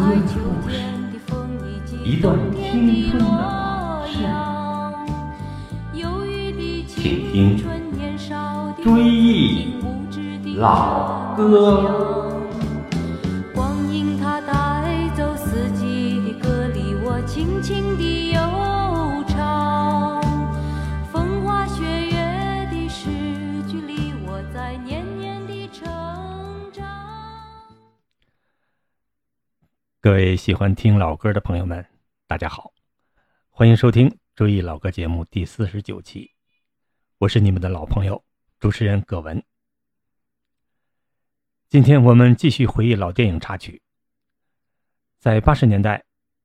歌的故事，一段青春的往事。请听《追忆老歌》。各位喜欢听老歌的朋友们，大家好，欢迎收听《追忆老歌》节目第四十九期，我是你们的老朋友主持人葛文。今天我们继续回忆老电影插曲。在八十年代，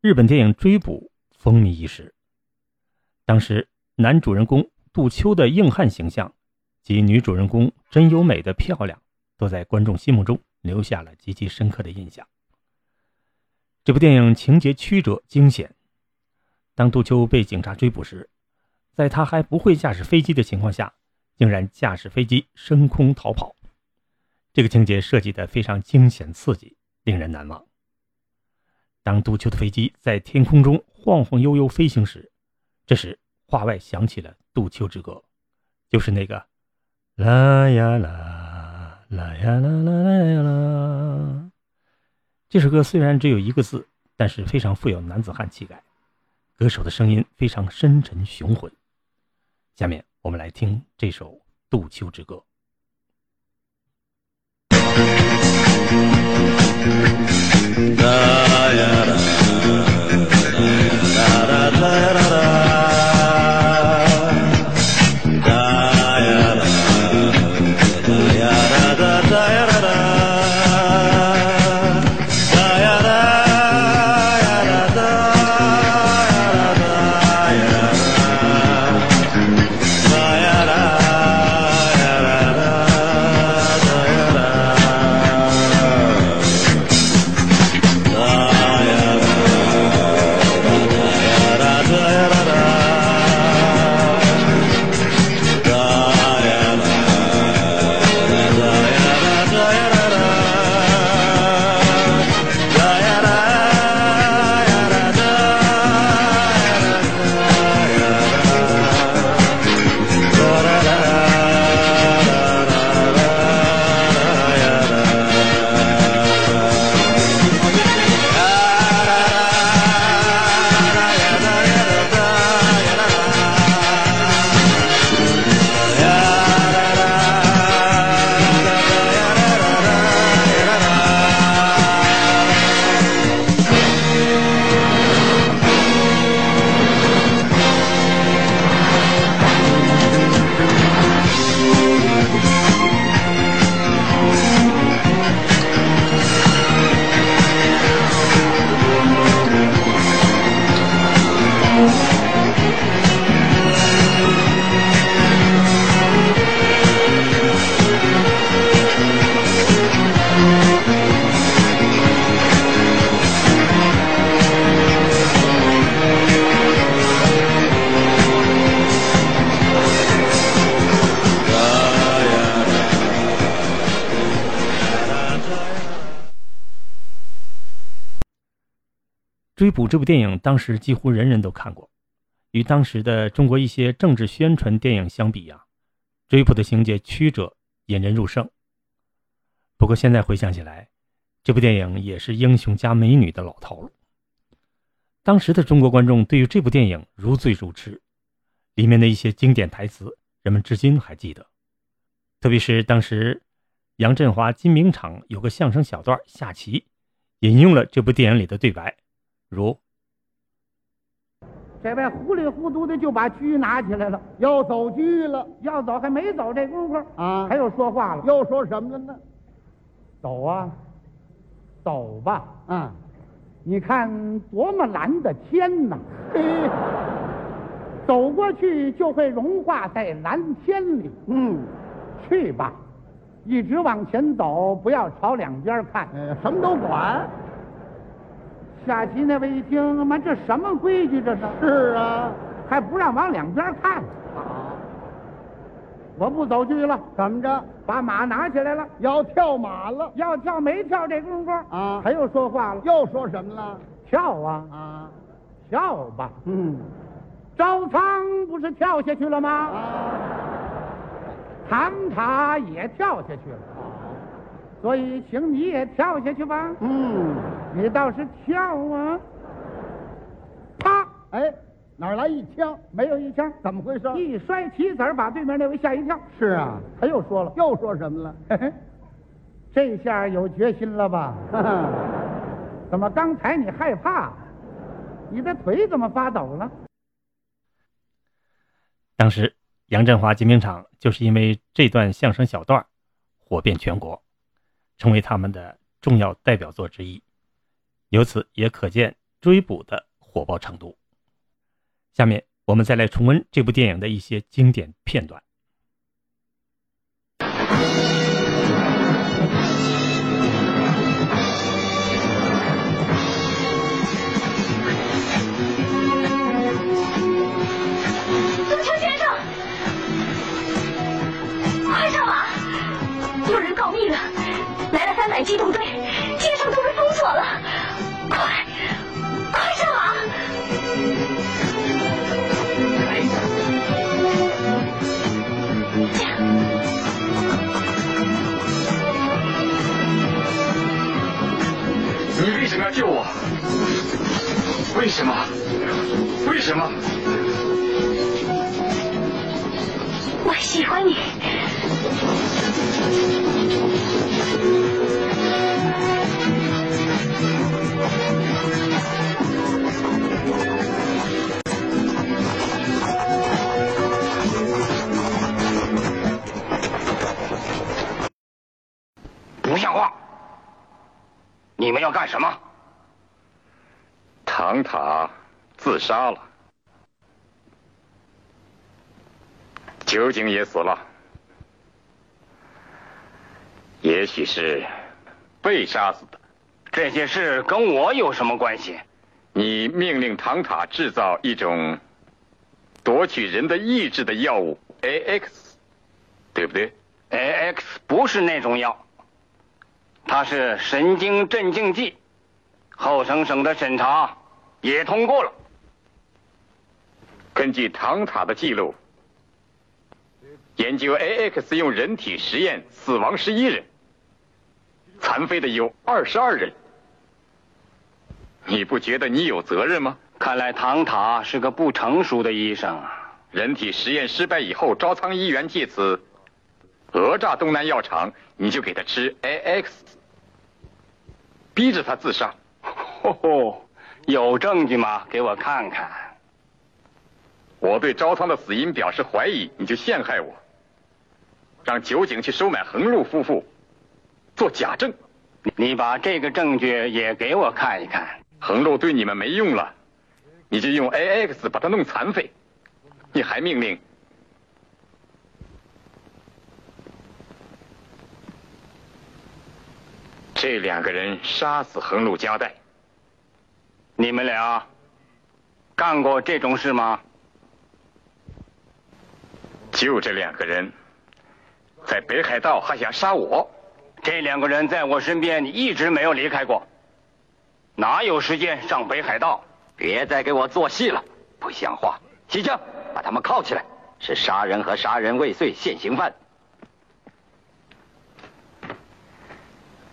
日本电影《追捕》风靡一时，当时男主人公杜秋的硬汉形象及女主人公真由美的漂亮，都在观众心目中留下了极其深刻的印象。这部电影情节曲折惊险。当杜秋被警察追捕时，在他还不会驾驶飞机的情况下，竟然驾驶飞机升空逃跑。这个情节设计的非常惊险刺激，令人难忘。当杜秋的飞机在天空中晃晃悠悠飞行时，这时话外响起了杜秋之歌，就是那个“啦呀啦，啦呀啦啦啦呀啦”。这首歌虽然只有一个字，但是非常富有男子汉气概，歌手的声音非常深沉雄浑。下面我们来听这首《杜秋之歌》。《追捕》这部电影当时几乎人人都看过，与当时的中国一些政治宣传电影相比呀，《追捕》的情节曲折，引人入胜。不过现在回想起来，这部电影也是英雄加美女的老套路。当时的中国观众对于这部电影如醉如痴，里面的一些经典台词，人们至今还记得。特别是当时杨振华、金明场有个相声小段下棋，引用了这部电影里的对白。如这位糊里糊涂的就把车拿起来了，要走车了要走还没走这功夫啊！他又说话了，又说什么了呢？走啊，走吧！啊，你看多么蓝的天呐！嘿，走过去就会融化在蓝天里。嗯，去吧，一直往前走，不要朝两边看。呃，什么都管。下棋那位一听，妈，这什么规矩？这是？是啊，还不让往两边看。好，我不走去了，怎么着？把马拿起来了，要跳马了。要跳没跳这功夫？啊。他又说话了，又说什么了？跳啊。啊，跳吧，嗯。招仓不是跳下去了吗？啊，唐塔也跳下去了，所以请你也跳下去吧。嗯，你倒是跳啊！啪，哎，哪儿来一枪？没有一枪，怎么回事？一摔棋子儿，把对面那位吓一跳。是啊，他又说了，又说什么了？嘿嘿，这下有决心了吧？哈哈，怎么刚才你害怕？你的腿怎么发抖了？当时杨振华金兵场就是因为这段相声小段儿火遍全国，成为他们的重要代表作之一。由此也可见追捕的火爆程度。下面我们再来重温这部电影的一些经典片段。机动队，街上都被封锁了，快，快上马！你为什么要救我？为什么？为什么？我喜欢你。不像话！你们要干什么？唐塔自杀了，酒井也死了，也许是被杀死的。这些事跟我有什么关系？你命令唐塔制造一种夺取人的意志的药物 AX，对不对？AX 不是那种药，它是神经镇静剂，后省省的审查也通过了。根据唐塔的记录，研究 AX 用人体实验死亡十一人，残废的有二十二人。你不觉得你有责任吗？看来唐塔是个不成熟的医生啊！人体实验失败以后，招仓医员借此讹诈东南药厂，你就给他吃 AX，逼着他自杀。吼吼，有证据吗？给我看看。我对招仓的死因表示怀疑，你就陷害我，让酒井去收买横路夫妇做假证。你把这个证据也给我看一看。横路对你们没用了，你就用 AX 把他弄残废。你还命令这两个人杀死横路加代。你们俩干过这种事吗？就这两个人，在北海道还想杀我。这两个人在我身边一直没有离开过，哪有时间上北海道？别再给我做戏了，不像话！西江，把他们铐起来，是杀人和杀人未遂现行犯。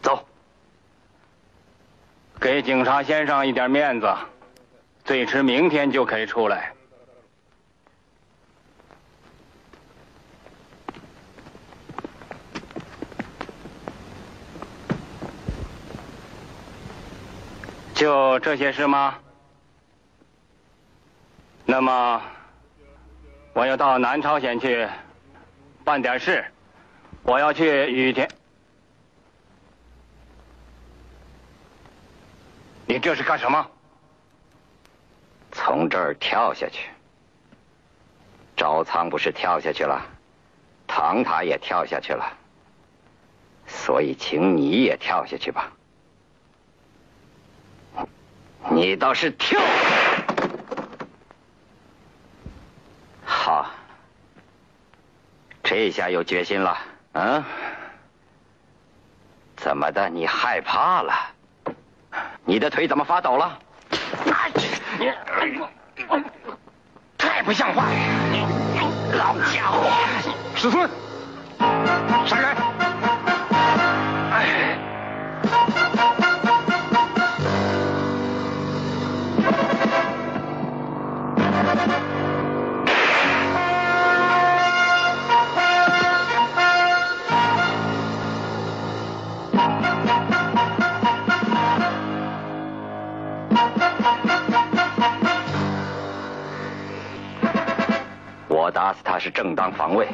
走，给警察先生一点面子，最迟明天就可以出来。就这些事吗？那么，我要到南朝鲜去办点事，我要去雨田。你这是干什么？从这儿跳下去。招仓不是跳下去了，唐塔也跳下去了，所以请你也跳下去吧。你倒是跳！好，这下有决心了。嗯？怎么的？你害怕了？你的腿怎么发抖了？你太不像话！了老家伙，师尊，正当防卫。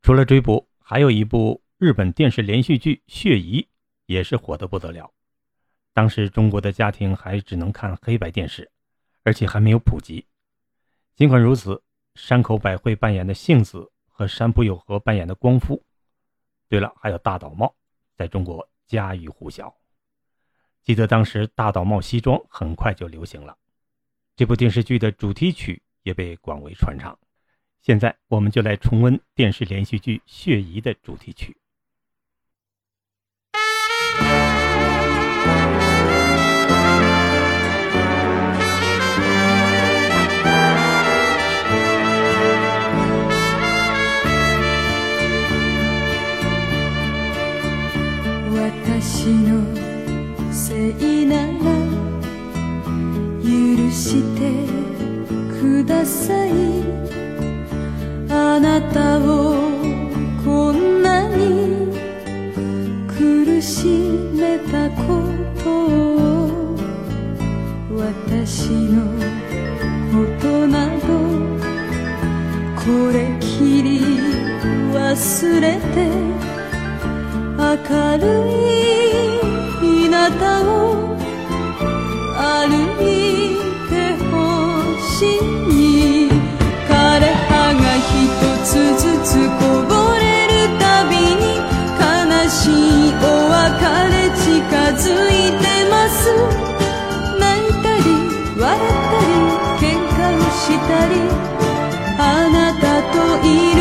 除了追捕，还有一部日本电视连续剧《血疑》也是火得不得了。当时中国的家庭还只能看黑白电视，而且还没有普及。尽管如此，山口百惠扮演的幸子和山浦友和扮演的光夫，对了，还有大岛茂，在中国家喻户晓。记得当时大岛茂西装很快就流行了，这部电视剧的主题曲也被广为传唱。现在我们就来重温电视连续剧《血疑》的主题曲。これきり忘れて明るい日向を歩いてほしい。枯葉が一つずつこぼれるたびに悲しいお別れ近づいてます。泣いたり笑ったり喧嘩をしたり。都一。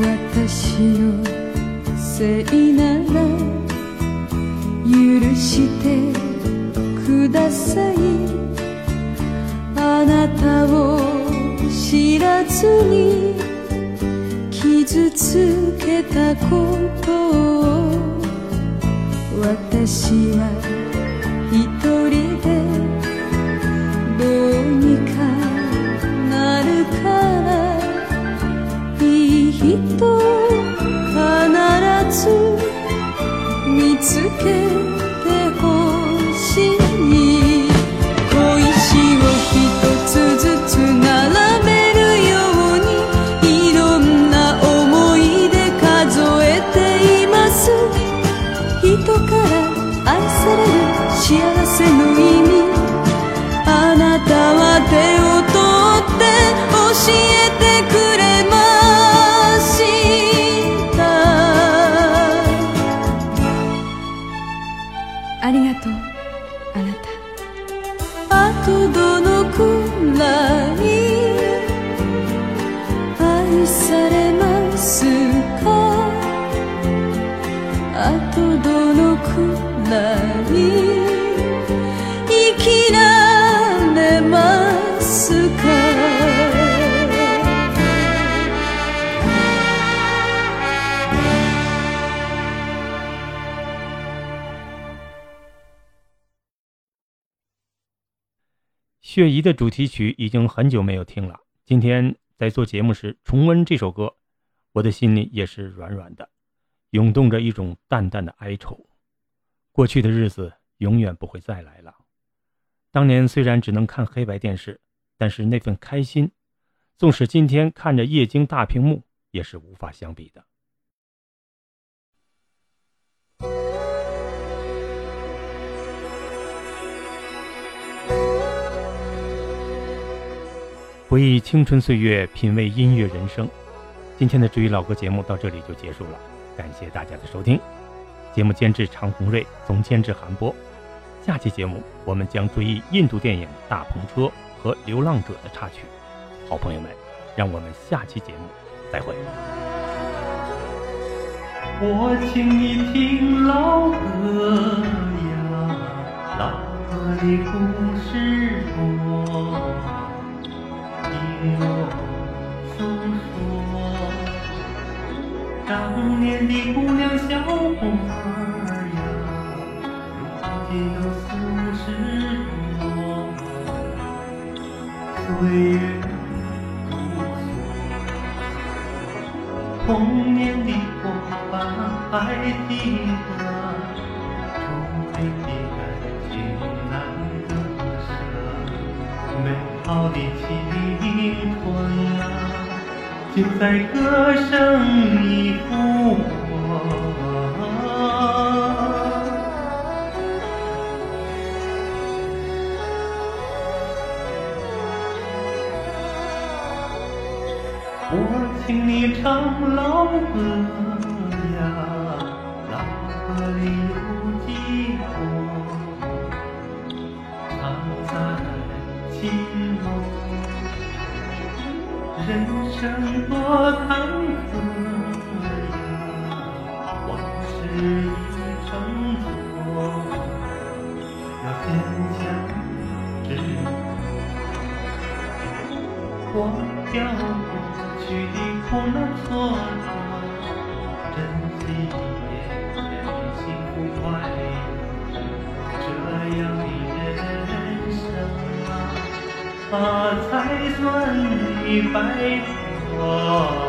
私のせいなら許してくださいあなたを知らずに傷つけたことを私は一人でどうにか必ず見つけ雪姨的主题曲已经很久没有听了今天在做节目时重温这首歌我的心里也是软软的涌动着一种淡淡的哀愁。过去的日子永远不会再来了。当年虽然只能看黑白电视，但是那份开心，纵使今天看着液晶大屏幕，也是无法相比的。回忆青春岁月，品味音乐人生。今天的追忆老歌节目到这里就结束了，感谢大家的收听。节目监制常红瑞，总监制韩波。下期节目我们将追忆印度电影《大篷车》和《流浪者》的插曲。好朋友们，让我们下期节目再会。我请你听老歌呀，老歌的故事在歌声里复活。我请你唱老歌忘掉过去的苦难挫折，珍惜眼前的幸福快乐。这样的人生啊，啊才算你白活。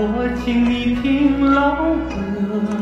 我请你听老歌。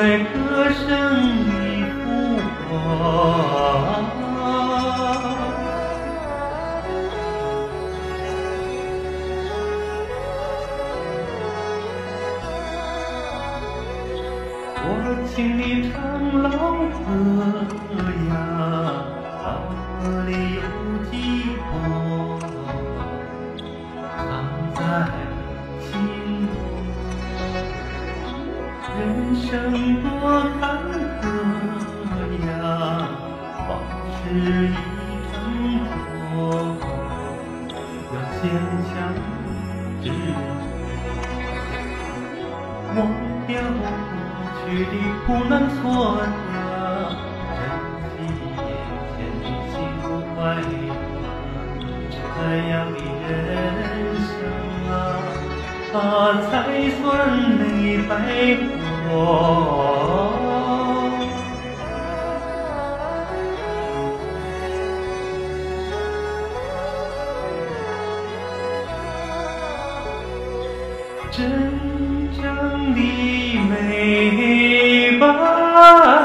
在歌声里复活。我请你唱老歌呀，老歌里有寂寞，藏在生多坎坷呀，往事已成错，要坚强执着。忘掉过去的苦难挫折，珍惜眼前的幸福快乐。这样的人生啊，啊才算没白活。真正的美满。